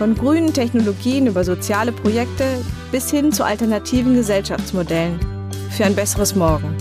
Von grünen Technologien über soziale Projekte bis hin zu alternativen Gesellschaftsmodellen. Für ein besseres Morgen.